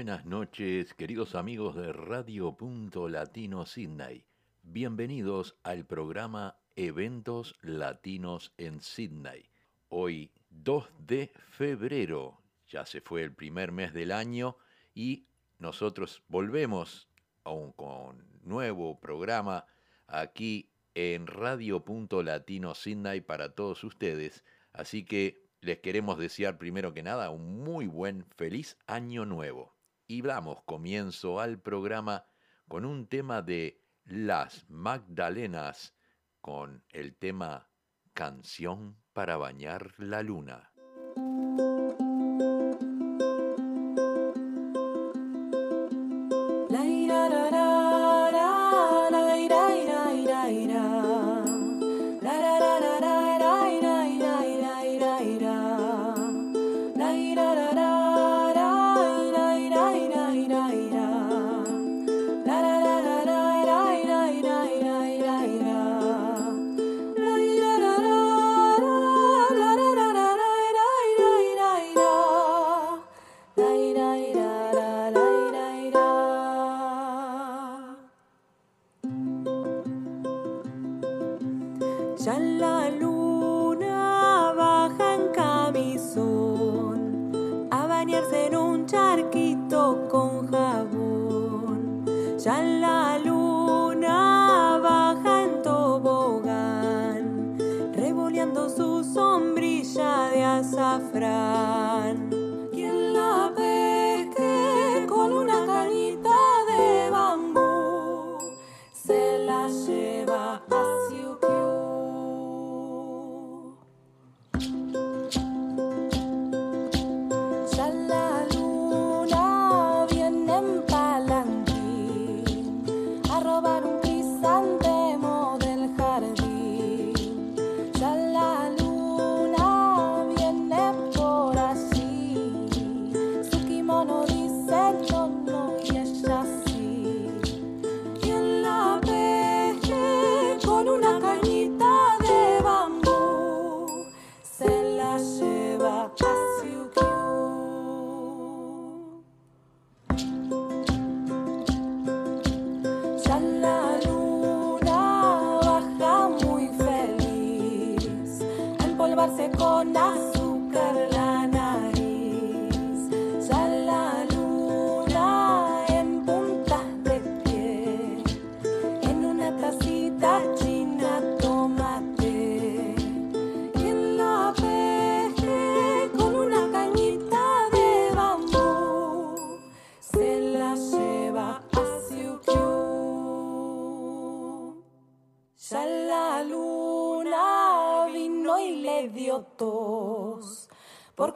Buenas noches, queridos amigos de Radio Punto Latino Sydney. Bienvenidos al programa Eventos Latinos en Sydney. Hoy, 2 de febrero, ya se fue el primer mes del año y nosotros volvemos aún con nuevo programa aquí en Radio Punto Latino Sydney para todos ustedes. Así que les queremos desear primero que nada un muy buen, feliz año nuevo. Y damos comienzo al programa con un tema de Las Magdalenas, con el tema Canción para bañar la luna.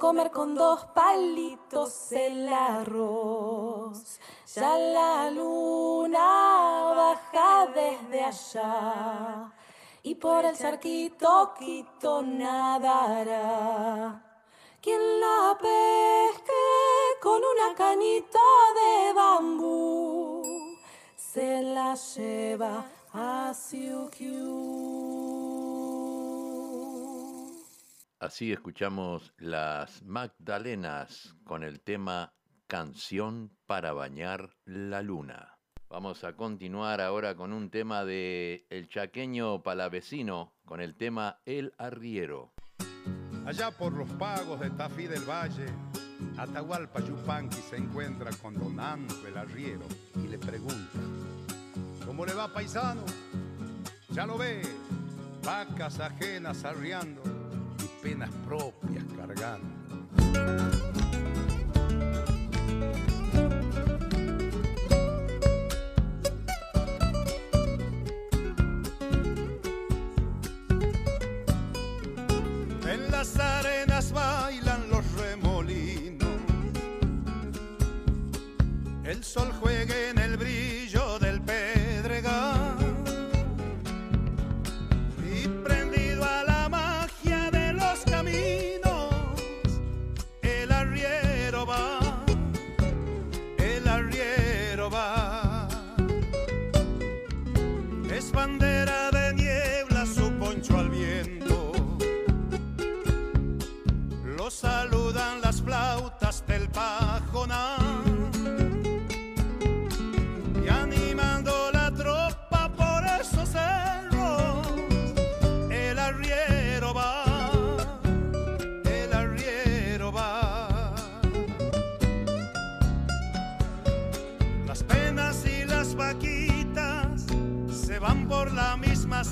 Comer con dos palitos el arroz. Ya la luna baja desde allá y por el cerquito quito nadará. Quien la pesque con una canita de bambú se la lleva a Siukiu. Así escuchamos las Magdalenas con el tema Canción para bañar la luna. Vamos a continuar ahora con un tema de El Chaqueño Palavecino con el tema El Arriero. Allá por los pagos de Tafí del Valle, Atahualpa Yupanqui se encuentra con Don el Arriero y le pregunta, ¿cómo le va paisano? Ya lo ve, vacas ajenas arriando penas propias cargando. En las arenas bailan los remolinos, el sol juega en el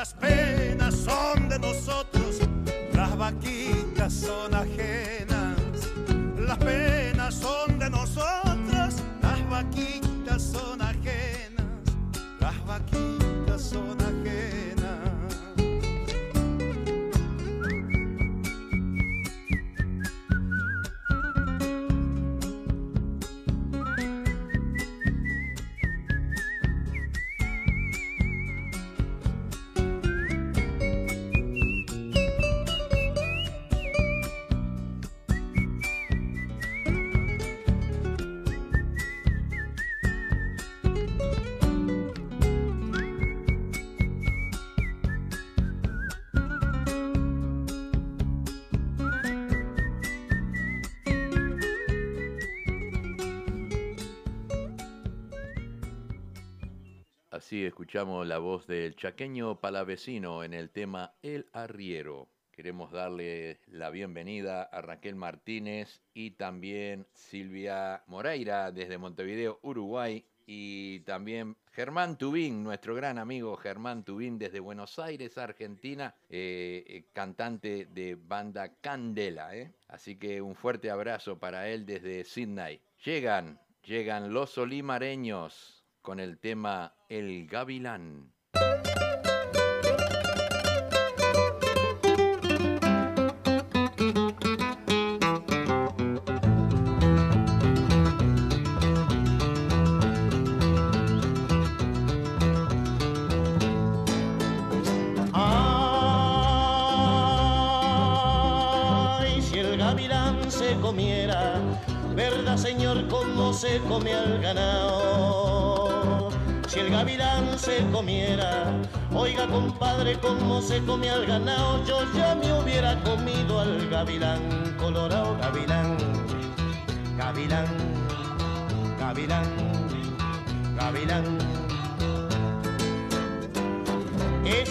Las penas son de nosotros, las vaquitas son ajenas. Así escuchamos la voz del chaqueño palavecino en el tema El Arriero. Queremos darle la bienvenida a Raquel Martínez y también Silvia Moreira desde Montevideo, Uruguay. Y también Germán Tubín, nuestro gran amigo Germán Tubín desde Buenos Aires, Argentina, eh, eh, cantante de banda Candela. ¿eh? Así que un fuerte abrazo para él desde Sydney. Llegan, llegan los olimareños con el tema El Gavilán. Si el gavilán se comiera, verdad señor, cómo se come al ganado. El gavilán se comiera, oiga compadre, cómo se come al ganado, yo ya me hubiera comido al gavilán, colorado gavilán, gavilán, gavilán, gavilán.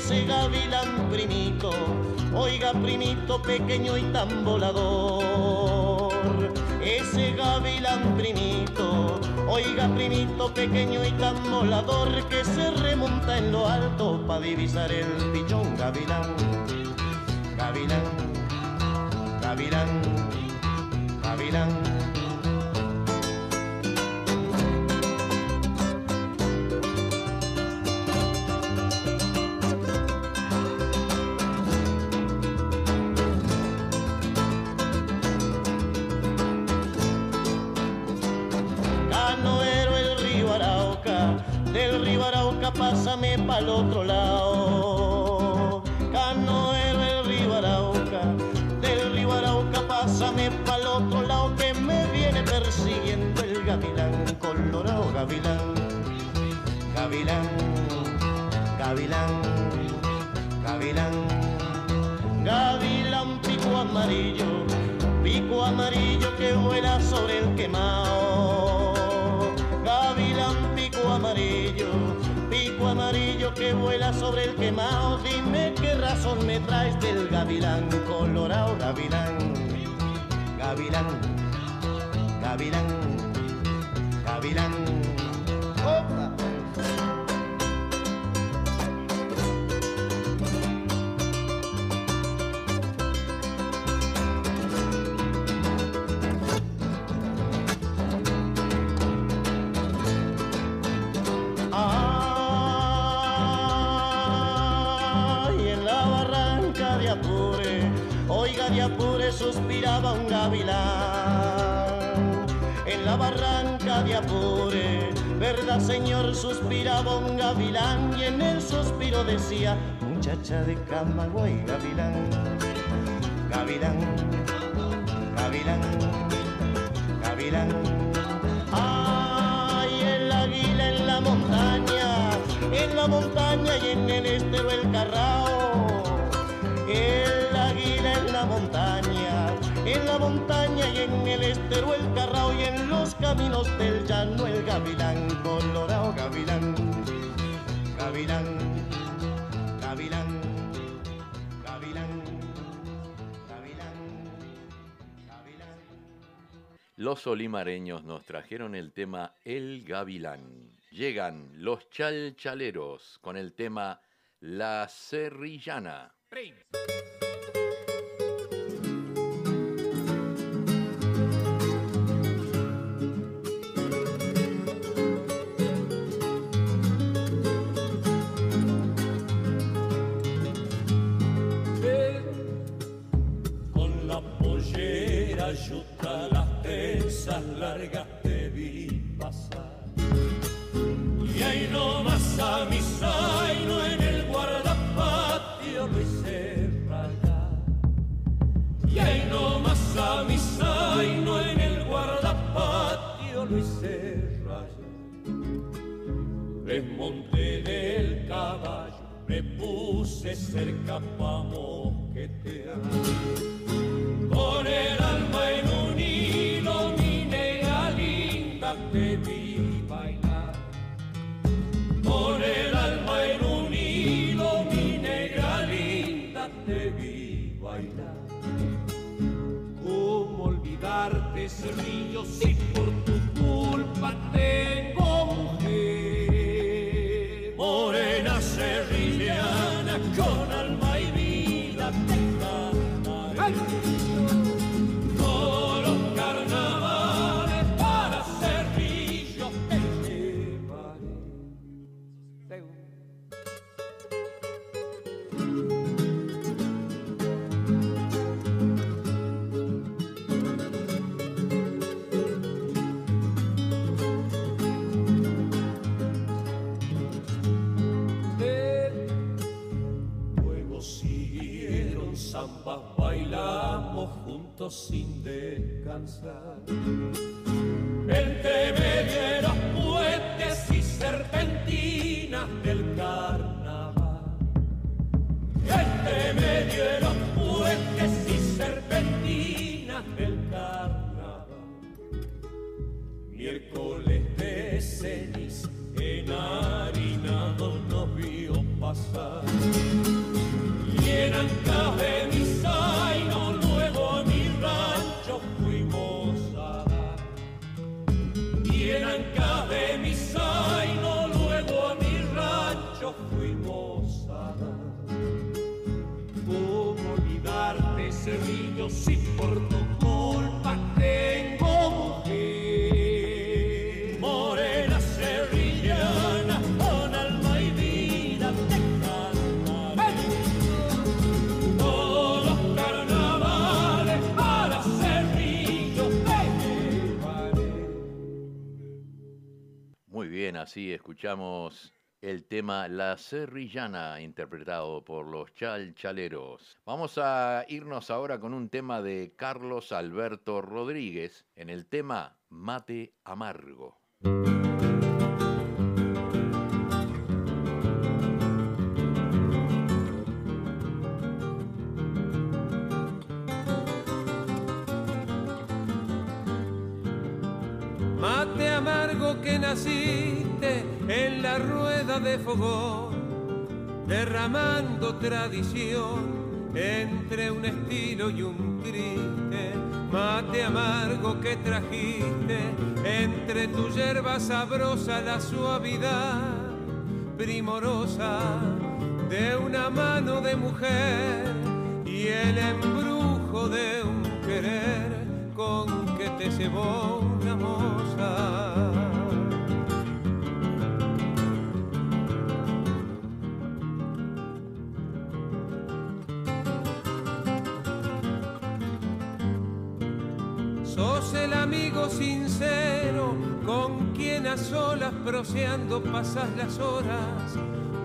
ese gavilán primito, oiga primito pequeño y tan volador. Ese gavilán primito, oiga primito pequeño y tan volador que se remonta en lo alto para divisar el pichón gavilán. Gavilán, gavilán, gavilán. Pásame pa'l otro lado. Canoero el río Arauca, del río Arauca pásame pa'l otro lado que me viene persiguiendo el gavilán, colorado gavilán, gavilán, gavilán, gavilán, gavilán pico amarillo, pico amarillo que vuela sobre el quemado. Vuela sobre el quemado. Dime qué razón me traes del gavilán colorado, gavilán, gavilán, gavilán, gavilán. Verdad señor, suspiraba un gavilán y en el suspiro decía, muchacha de Camagüey, gavilán, gavilán, gavilán, gavilán. Ay, el águila en la montaña, en la montaña y en el estero el carrao. En la montaña y en el estero el carrao y en los caminos del llano el gavilán, colorado gavilán, gavilán, gavilán, gavilán, gavilán, gavilán. Los olimareños nos trajeron el tema El Gavilán. Llegan los chalchaleros con el tema La Serrillana. Las tensas largas te vi pasar. Y ahí nomás a mi zaino en el guardapatio lo hice. Y ahí nomás a mi zaino en el guardapatio lo hice rayar. Desmonté del caballo, me puse cerca pa' mosquetear. Río si sun. Así escuchamos el tema La Serrillana, interpretado por los Chalchaleros. Vamos a irnos ahora con un tema de Carlos Alberto Rodríguez en el tema Mate Amargo. De fogón, derramando tradición entre un estilo y un triste mate amargo que trajiste entre tu yerba sabrosa la suavidad primorosa de una mano de mujer y el embrujo de un querer con que te cebó una moza. Sincero con quien a solas proseando pasas las horas,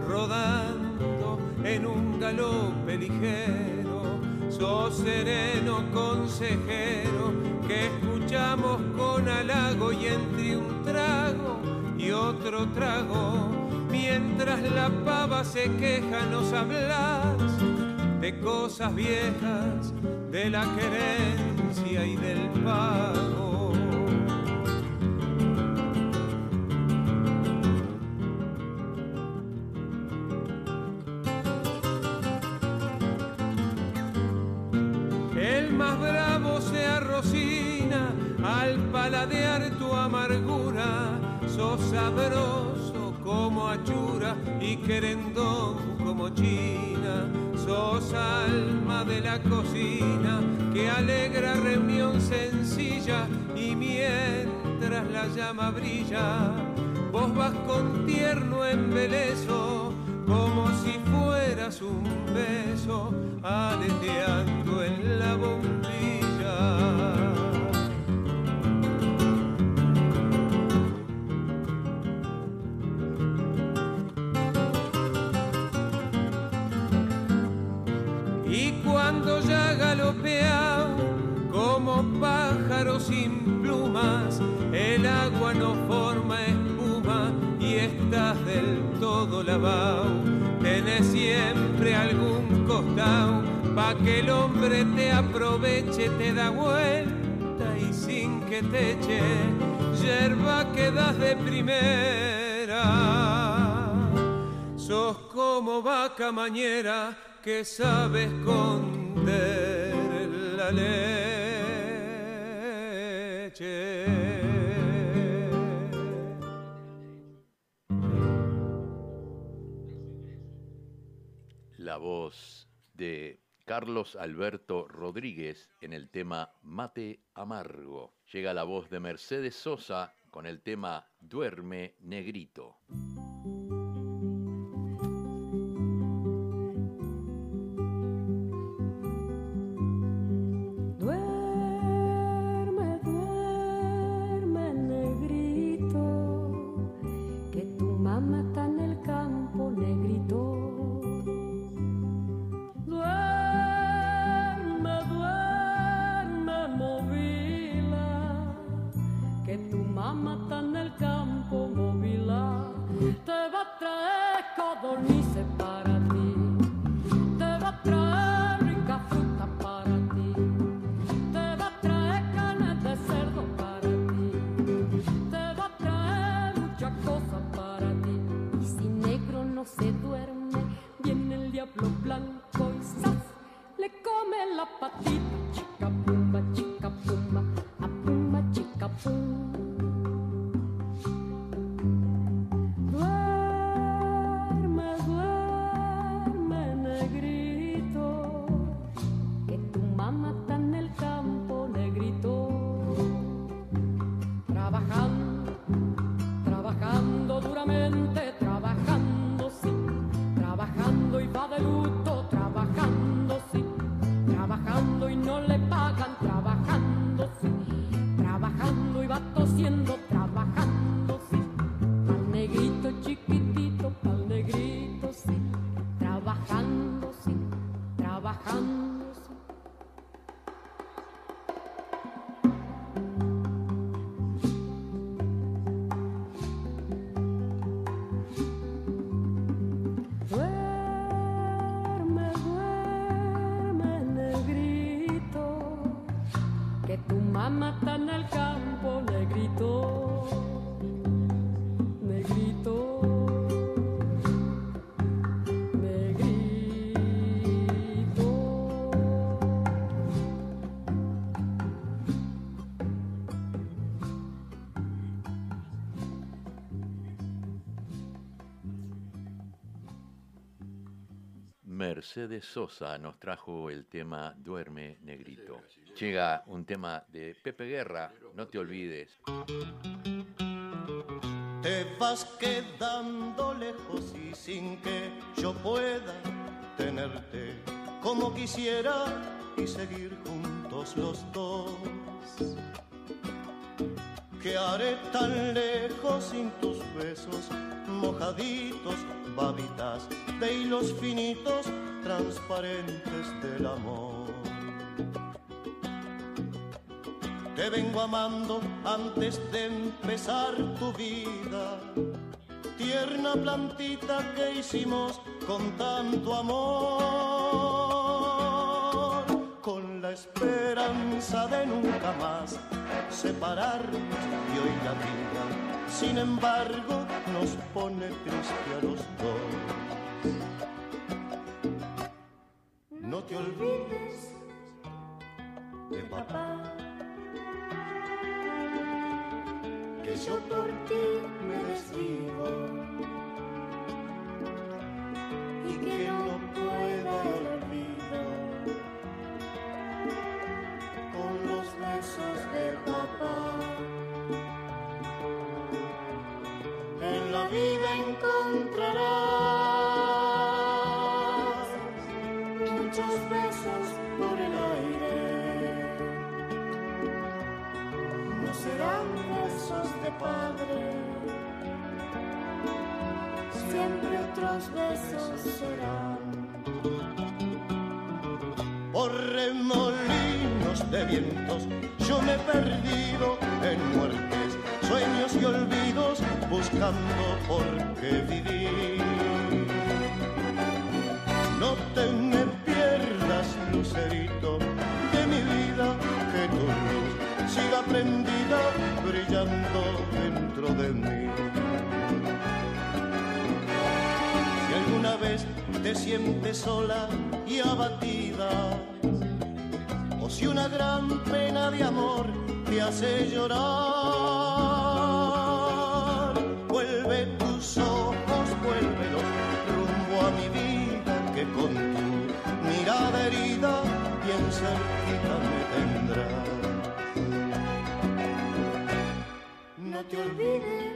rodando en un galope ligero. Sos sereno consejero que escuchamos con halago y entre un trago y otro trago, mientras la pava se queja nos hablas de cosas viejas, de la querencia y del pago. Paladear tu amargura, sos sabroso como achura y querendón como china Sos alma de la cocina que alegra reunión sencilla y mientras la llama brilla, vos vas con tierno embeleso como si fueras un beso aleteando en la bombilla. Que el hombre te aproveche, te da vuelta y sin que te eche, yerba quedas de primera. Sos como vaca mañera que sabe esconder la leche. La voz de Carlos Alberto Rodríguez en el tema Mate Amargo. Llega la voz de Mercedes Sosa con el tema Duerme Negrito. Mercedes Sosa nos trajo el tema Duerme Negrito. Llega un tema de Pepe Guerra, no te olvides. Te vas quedando lejos y sin que yo pueda tenerte como quisiera y seguir juntos los dos. ¿Qué haré tan lejos sin tus besos mojaditos, babitas de hilos finitos transparentes del amor? Te vengo amando antes de empezar tu vida. Tierna plantita que hicimos con tanto amor. Con la esperanza de nunca más separarnos y hoy la vida, sin embargo, nos pone triste a los dos. No te olvides de papá. que yo por ti me desvivo y que otros besos serán. Por remolinos de vientos yo me he perdido en muertes, sueños y olvidos buscando por qué vivir. No te me pierdas, lucerito, de mi vida, que tu luz siga prendida, brillando dentro de mí. Te sientes sola y abatida, o si una gran pena de amor te hace llorar, vuelve tus ojos, vuélvelos rumbo a mi vida que con tu mirada herida bien cerquita me tendrá. No te olvides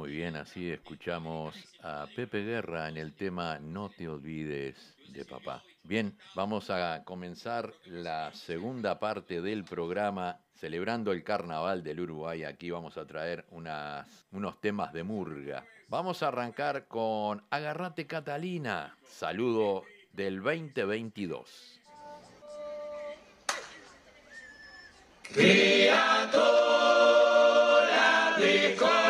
Muy bien, así escuchamos a Pepe Guerra en el tema No te olvides de papá. Bien, vamos a comenzar la segunda parte del programa celebrando el carnaval del Uruguay. Aquí vamos a traer unos temas de murga. Vamos a arrancar con Agarrate Catalina, saludo del 2022. A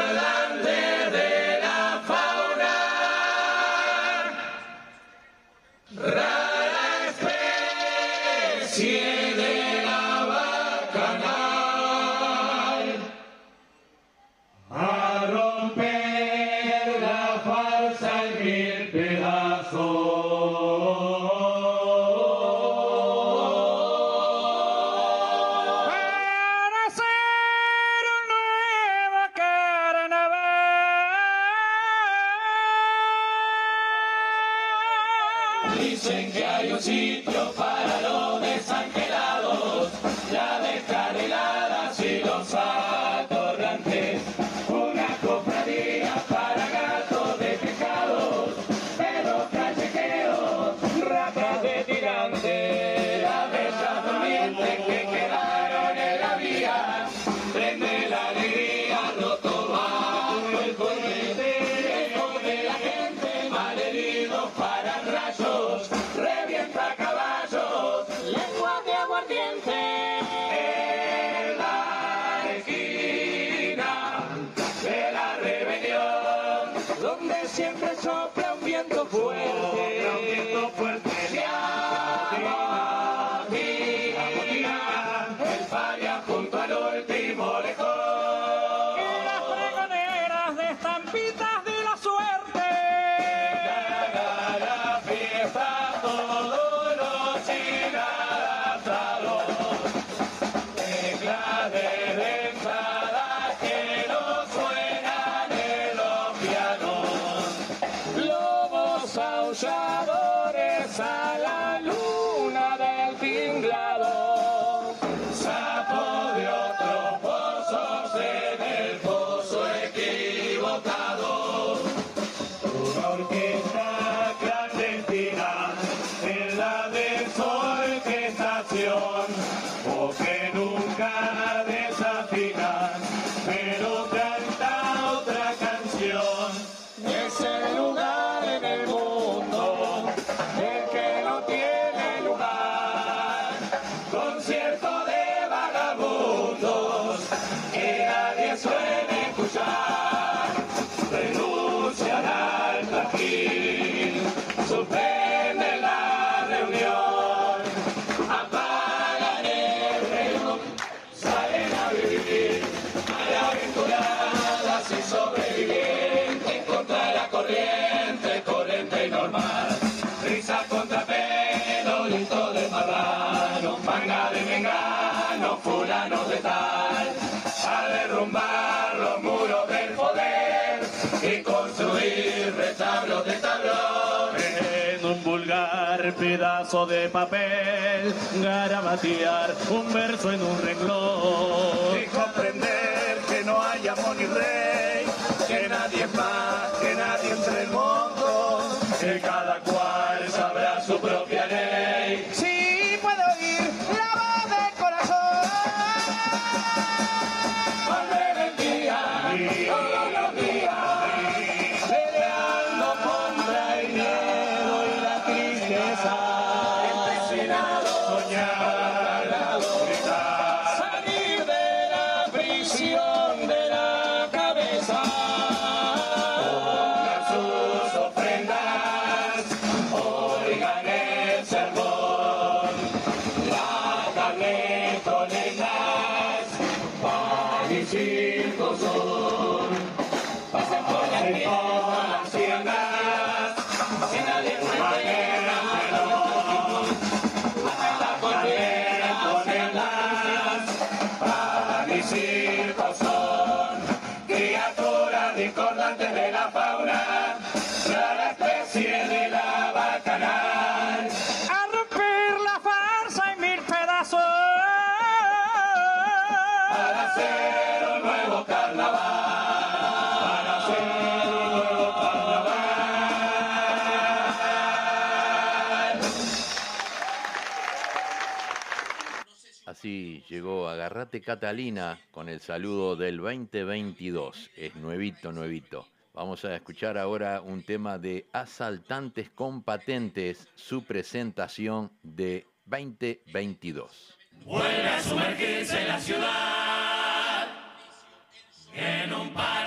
siempre sopla un viento fuerte. un viento fuerte. Al trajín, suspenden la reunión, apagan el reloj, salen a vivir, malaventuradas y sobrevivientes contra la corriente, corriente y normal, risa contra pelo, grito de marrano, manga de mengano, fulano de tal, vulgar pedazo de papel, garabatear un verso en un renglón. Y comprender que no hay amor ni rey, que nadie es más, que nadie entre el mundo, que cada cual sabrá su propia ley. Sí, puedo oír la voz del corazón. Volver el día, todos llegó Agarrate Catalina con el saludo del 2022. Es nuevito, nuevito. Vamos a escuchar ahora un tema de Asaltantes con Patentes, su presentación de 2022. Vuelve a sumergirse la ciudad en un par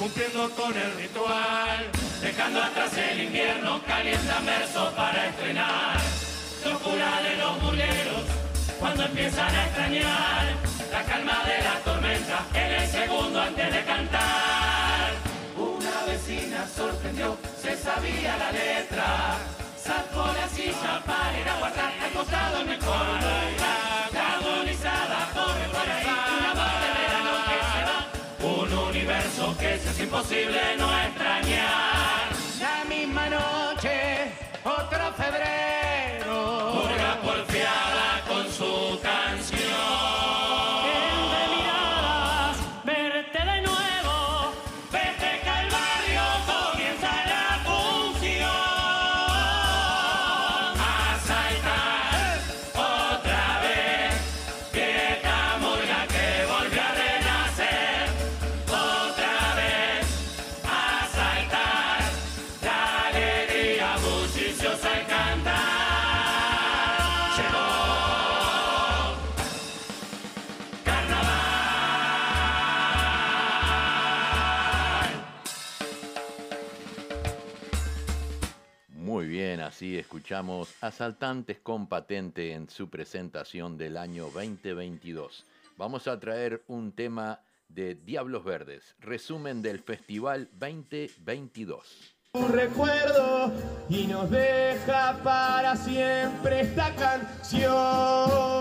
cumpliendo con el ritual. Dejando atrás el invierno, calientan verso para estrenar. Locura de los muleros cuando empiezan a extrañar la calma de la tormenta en el segundo antes de cantar. Una vecina sorprendió, se sabía la letra. Sacó la silla para ir a guardar al costado mejor lugar. Agonizada corre por universo que si es imposible no extrañar. La misma noche, otro febrero. Asaltantes con Patente en su presentación del año 2022. Vamos a traer un tema de Diablos Verdes, resumen del Festival 2022. Un recuerdo y nos deja para siempre esta canción.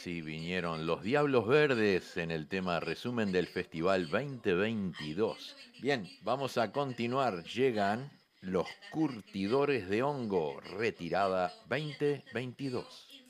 Así vinieron los Diablos Verdes en el tema resumen del Festival 2022. Bien, vamos a continuar. Llegan los curtidores de hongo, retirada 2022.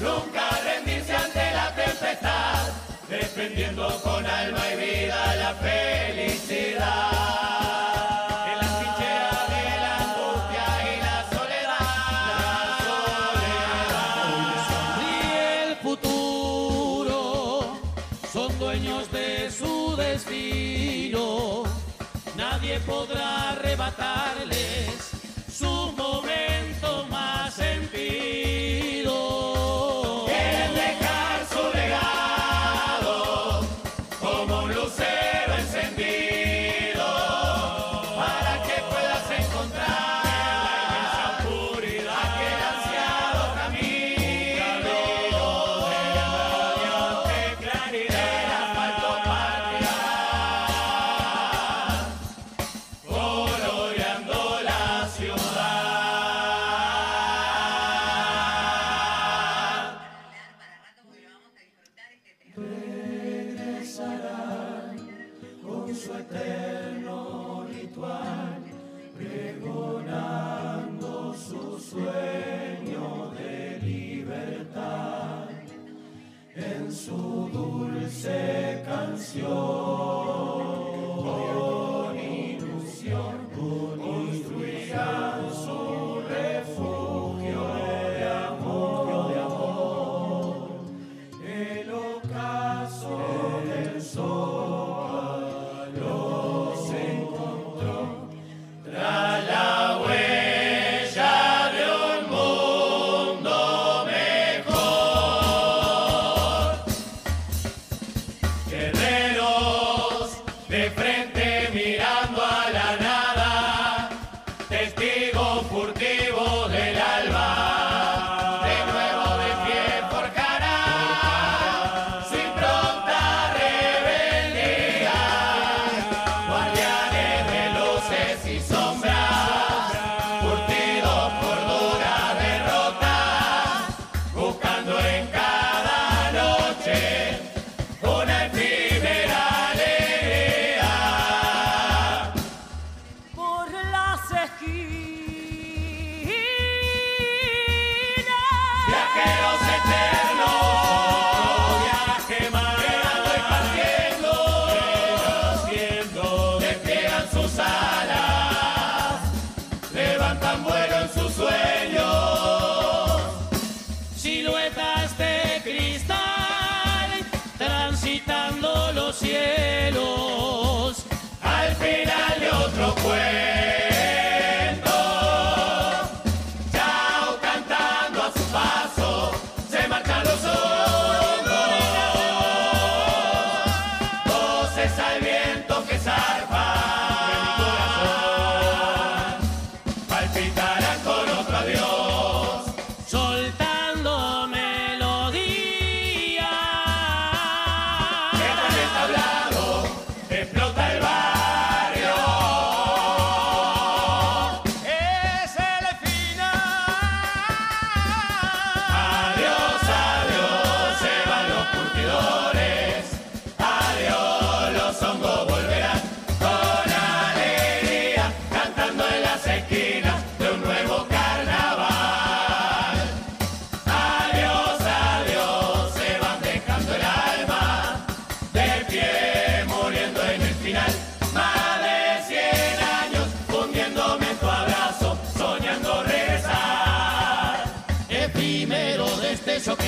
nunca rendirse ante la tempestad, defendiendo con alma y vida la felicidad. En las trincheras de la angustia y la soledad, la soledad. Y el futuro son dueños de su destino, nadie podrá arrebatarles su momento más en ti.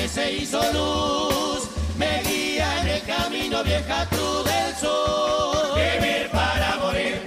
se hizo luz, me guía en el camino vieja cruz del sur. Vivir para morir.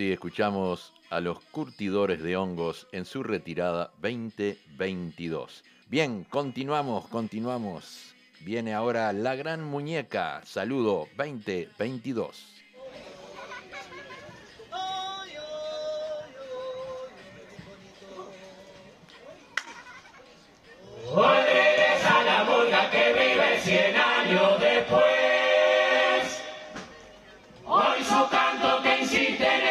así escuchamos a los curtidores de hongos en su retirada 2022. Bien, continuamos, continuamos. Viene ahora la gran muñeca. Saludo 2022. Volveré a la murga que vive 100 años después. Hoy su canto que insiste en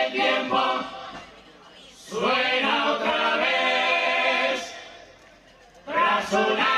Suena otra vez, tras una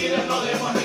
si no podemos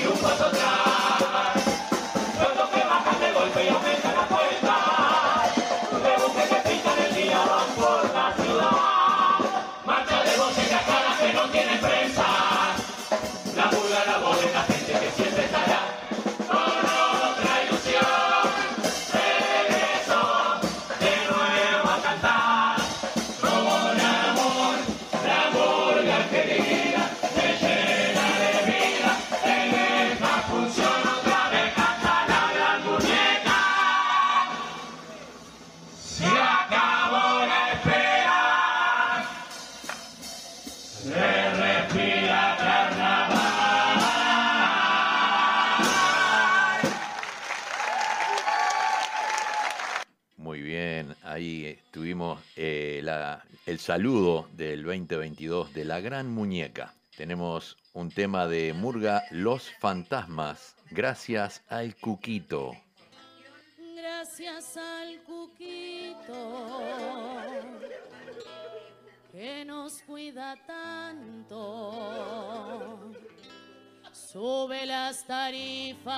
saludo del 2022 de la gran muñeca. Tenemos un tema de Murga Los Fantasmas, gracias al Cuquito. Gracias al Cuquito que nos cuida tanto. Sube las tarifas,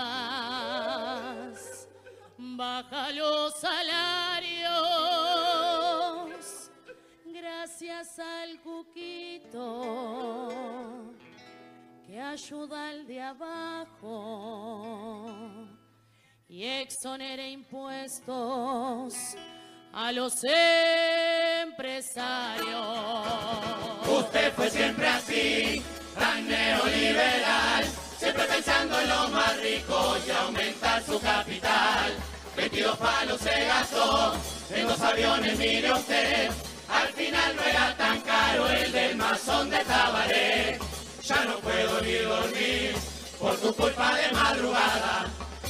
baja los salarios gracias al cuquito que ayuda al de abajo y exonera impuestos a los empresarios. Usted fue siempre así, tan neoliberal, siempre pensando en los más ricos y aumentar su capital. 22 palos se gastó en los aviones, mire usted final no era tan caro el del masón de Tabaré. Ya no puedo ni dormir por tu culpa de madrugada,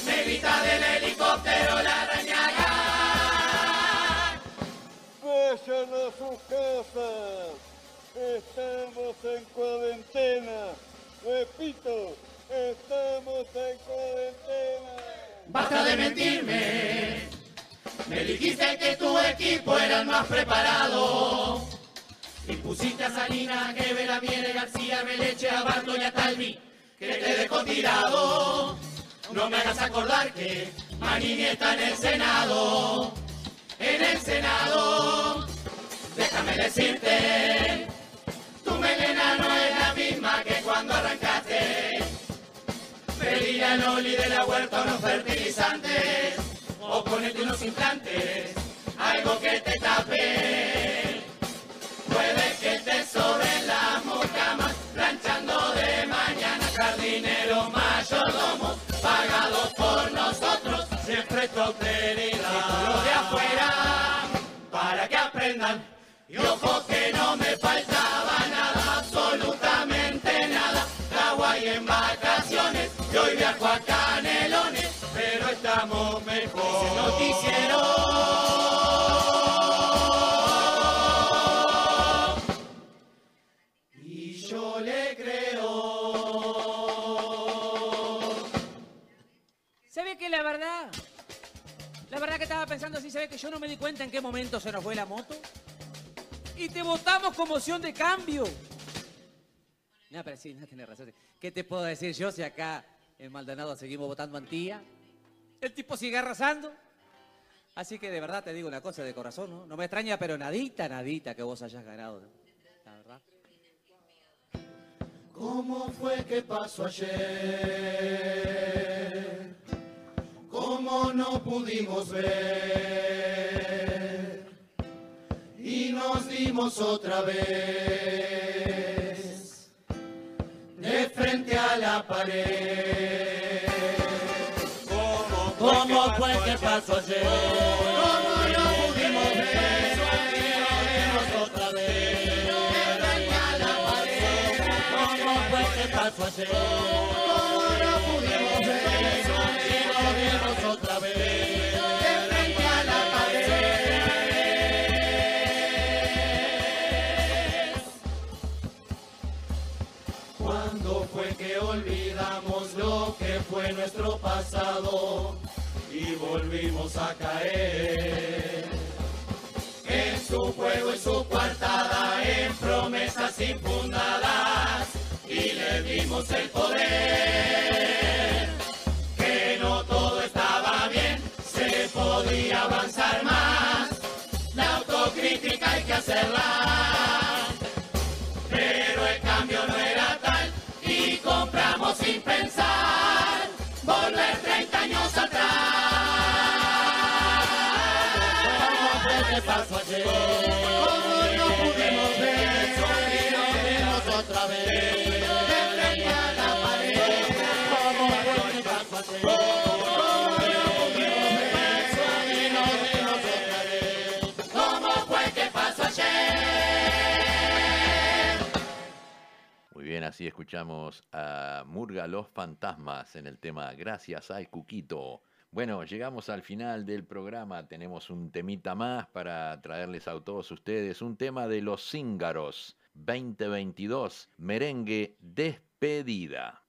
me grita del helicóptero la arañaga. Vayan a sus casas. Estamos en cuarentena. Repito, estamos en cuarentena. Basta de mentirme. Me dijiste que tu equipo era el más preparado. Y pusiste a Salina, que Vera viene García, Beleche, a Barto y a Talvi, que te dejó tirado. No me hagas acordar que Manini está en el Senado. En el Senado. Déjame decirte, tu melena no es la misma que cuando arrancaste. Pedí a Loli de la huerta unos fertilizantes ponete unos implantes, algo que te tape. Puede que te sobren las mucamas, planchando de mañana, jardineros, mayordomos, pagados por nosotros, siempre tu austeridad. Los de afuera, para que aprendan, y ojo que no me faltaba nada, absolutamente nada. Hawái en vacaciones, y hoy viajo a Canelones, estamos mejor. Noticiero. Y yo le creo. ¿Sabe que la verdad? La verdad que estaba pensando así, ¿sabe que yo no me di cuenta en qué momento se nos fue la moto? Y te votamos con moción de cambio. No, pero sí, no tenés razón. ¿Qué te puedo decir yo si acá en Maldonado seguimos votando Antía? El tipo sigue arrasando. Así que de verdad te digo una cosa de corazón, ¿no? No me extraña, pero nadita, nadita que vos hayas ganado. La verdad. ¿Cómo fue que pasó ayer? ¿Cómo no pudimos ver? Y nos dimos otra vez de frente a la pared. ¿Cuándo fue que olvidamos lo que fue nuestro pasado y volvimos a caer? En su juego y su coartada, en promesas infundadas, y le dimos el poder. Que no todo estaba bien, se podía avanzar más. La autocrítica hay que hacerla así escuchamos a Murga Los Fantasmas en el tema Gracias al Cuquito. Bueno, llegamos al final del programa. Tenemos un temita más para traerles a todos ustedes. Un tema de los Cíngaros 2022, merengue despedida.